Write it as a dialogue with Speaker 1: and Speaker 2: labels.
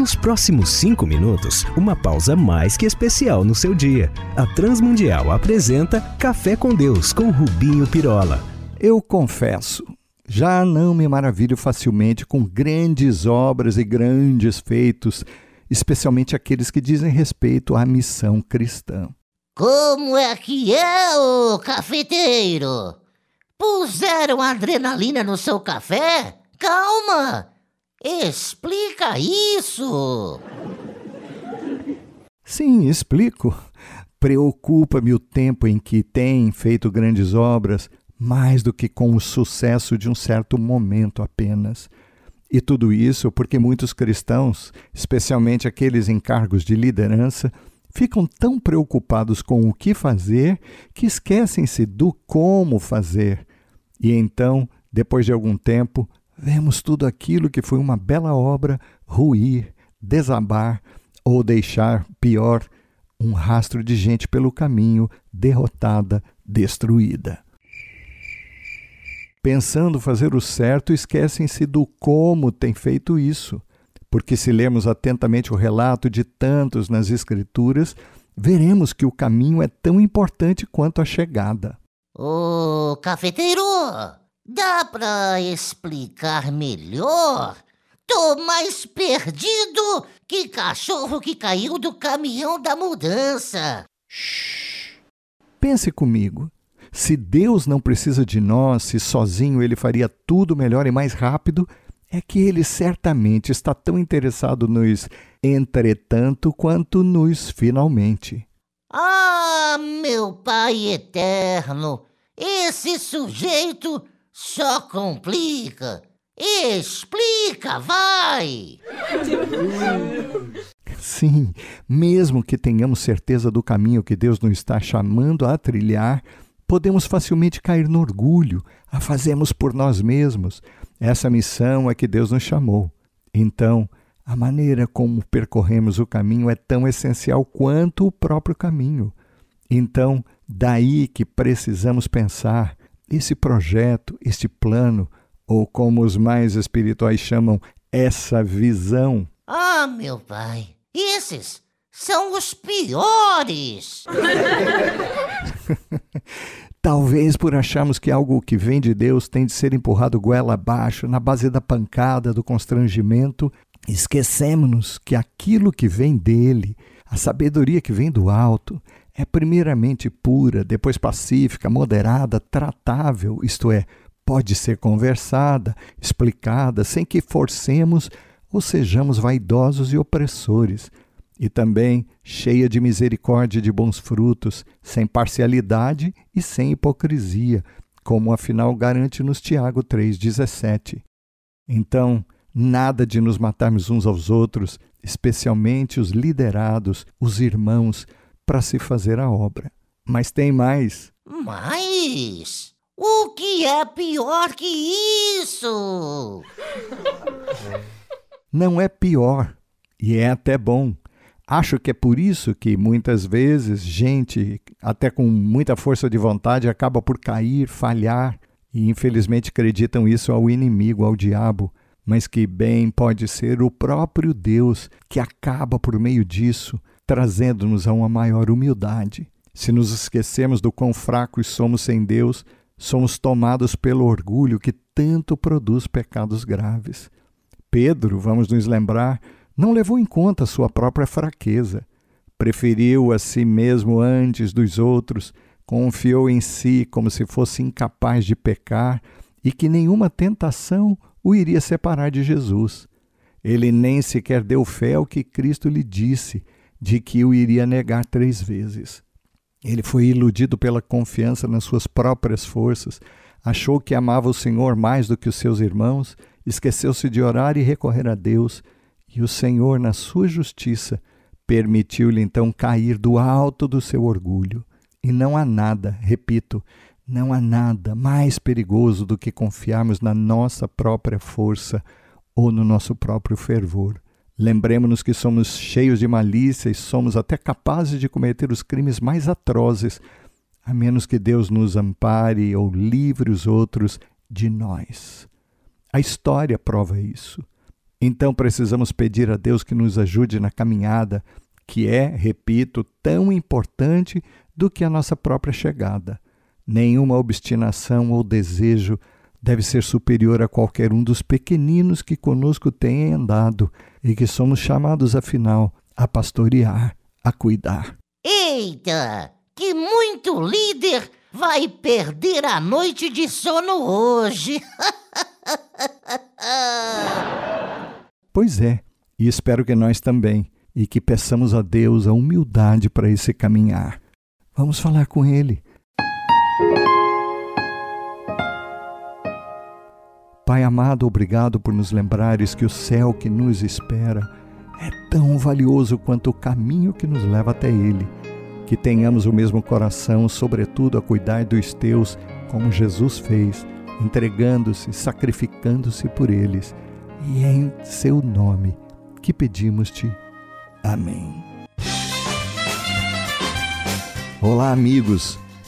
Speaker 1: Nos próximos cinco minutos, uma pausa mais que especial no seu dia. A Transmundial apresenta Café com Deus com Rubinho Pirola.
Speaker 2: Eu confesso, já não me maravilho facilmente com grandes obras e grandes feitos, especialmente aqueles que dizem respeito à missão cristã.
Speaker 3: Como é que é, ô cafeteiro? Puseram adrenalina no seu café? Calma! Explica isso!
Speaker 2: Sim, explico. Preocupa-me o tempo em que tem feito grandes obras, mais do que com o sucesso de um certo momento apenas. E tudo isso porque muitos cristãos, especialmente aqueles em cargos de liderança, ficam tão preocupados com o que fazer que esquecem-se do como fazer. E então, depois de algum tempo, vemos tudo aquilo que foi uma bela obra ruir, desabar ou deixar, pior, um rastro de gente pelo caminho, derrotada, destruída. Pensando fazer o certo, esquecem-se do como tem feito isso, porque se lermos atentamente o relato de tantos nas Escrituras, veremos que o caminho é tão importante quanto a chegada.
Speaker 3: Ô, cafeteiro, Dá pra explicar melhor? Tô mais perdido que cachorro que caiu do caminhão da mudança.
Speaker 2: Shhh. Pense comigo. Se Deus não precisa de nós, se sozinho ele faria tudo melhor e mais rápido, é que ele certamente está tão interessado nos entretanto quanto nos finalmente.
Speaker 3: Ah, meu Pai eterno, esse sujeito só complica. Explica, vai!
Speaker 2: Sim, mesmo que tenhamos certeza do caminho que Deus nos está chamando a trilhar, podemos facilmente cair no orgulho, a fazemos por nós mesmos. Essa missão é que Deus nos chamou. Então, a maneira como percorremos o caminho é tão essencial quanto o próprio caminho. Então, daí que precisamos pensar esse projeto, este plano, ou como os mais espirituais chamam, essa visão.
Speaker 3: Ah, meu pai, esses são os piores!
Speaker 2: Talvez por acharmos que algo que vem de Deus tem de ser empurrado goela abaixo, na base da pancada, do constrangimento, esquecemos-nos que aquilo que vem dele, a sabedoria que vem do alto, é primeiramente pura, depois pacífica, moderada, tratável, isto é, pode ser conversada, explicada, sem que forcemos ou sejamos vaidosos e opressores, e também cheia de misericórdia e de bons frutos, sem parcialidade e sem hipocrisia, como afinal garante-nos Tiago 3,17. Então, nada de nos matarmos uns aos outros, especialmente os liderados, os irmãos, para se fazer a obra. Mas tem mais.
Speaker 3: Mais? O que é pior que isso?
Speaker 2: Não é pior, e é até bom. Acho que é por isso que muitas vezes gente, até com muita força de vontade, acaba por cair, falhar, e infelizmente acreditam isso ao inimigo, ao diabo, mas que bem pode ser o próprio Deus que acaba por meio disso trazendo-nos a uma maior humildade. Se nos esquecemos do quão fracos somos sem Deus, somos tomados pelo orgulho que tanto produz pecados graves. Pedro, vamos nos lembrar, não levou em conta sua própria fraqueza. Preferiu a si mesmo antes dos outros, confiou em si como se fosse incapaz de pecar e que nenhuma tentação o iria separar de Jesus. Ele nem sequer deu fé ao que Cristo lhe disse de que o iria negar três vezes. Ele foi iludido pela confiança nas suas próprias forças, achou que amava o Senhor mais do que os seus irmãos, esqueceu-se de orar e recorrer a Deus, e o Senhor, na sua justiça, permitiu-lhe então cair do alto do seu orgulho. E não há nada, repito, não há nada mais perigoso do que confiarmos na nossa própria força ou no nosso próprio fervor. Lembremos-nos que somos cheios de malícia e somos até capazes de cometer os crimes mais atrozes, a menos que Deus nos ampare ou livre os outros de nós. A história prova isso. Então precisamos pedir a Deus que nos ajude na caminhada, que é, repito, tão importante do que a nossa própria chegada. Nenhuma obstinação ou desejo deve ser superior a qualquer um dos pequeninos que conosco têm andado e que somos chamados, afinal, a pastorear, a cuidar.
Speaker 3: Eita! Que muito líder vai perder a noite de sono hoje!
Speaker 2: pois é, e espero que nós também, e que peçamos a Deus a humildade para esse caminhar. Vamos falar com Ele. Pai amado, obrigado por nos lembrares que o céu que nos espera é tão valioso quanto o caminho que nos leva até Ele. Que tenhamos o mesmo coração, sobretudo a cuidar dos teus, como Jesus fez, entregando-se, sacrificando-se por eles. E é em seu nome que pedimos-te. Amém. Olá, amigos.